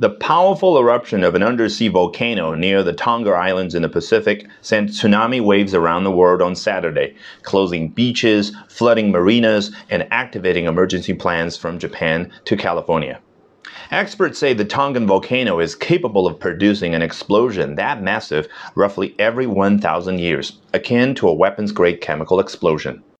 The powerful eruption of an undersea volcano near the Tonga Islands in the Pacific sent tsunami waves around the world on Saturday, closing beaches, flooding marinas, and activating emergency plans from Japan to California. Experts say the Tongan volcano is capable of producing an explosion that massive roughly every 1,000 years, akin to a weapons grade chemical explosion.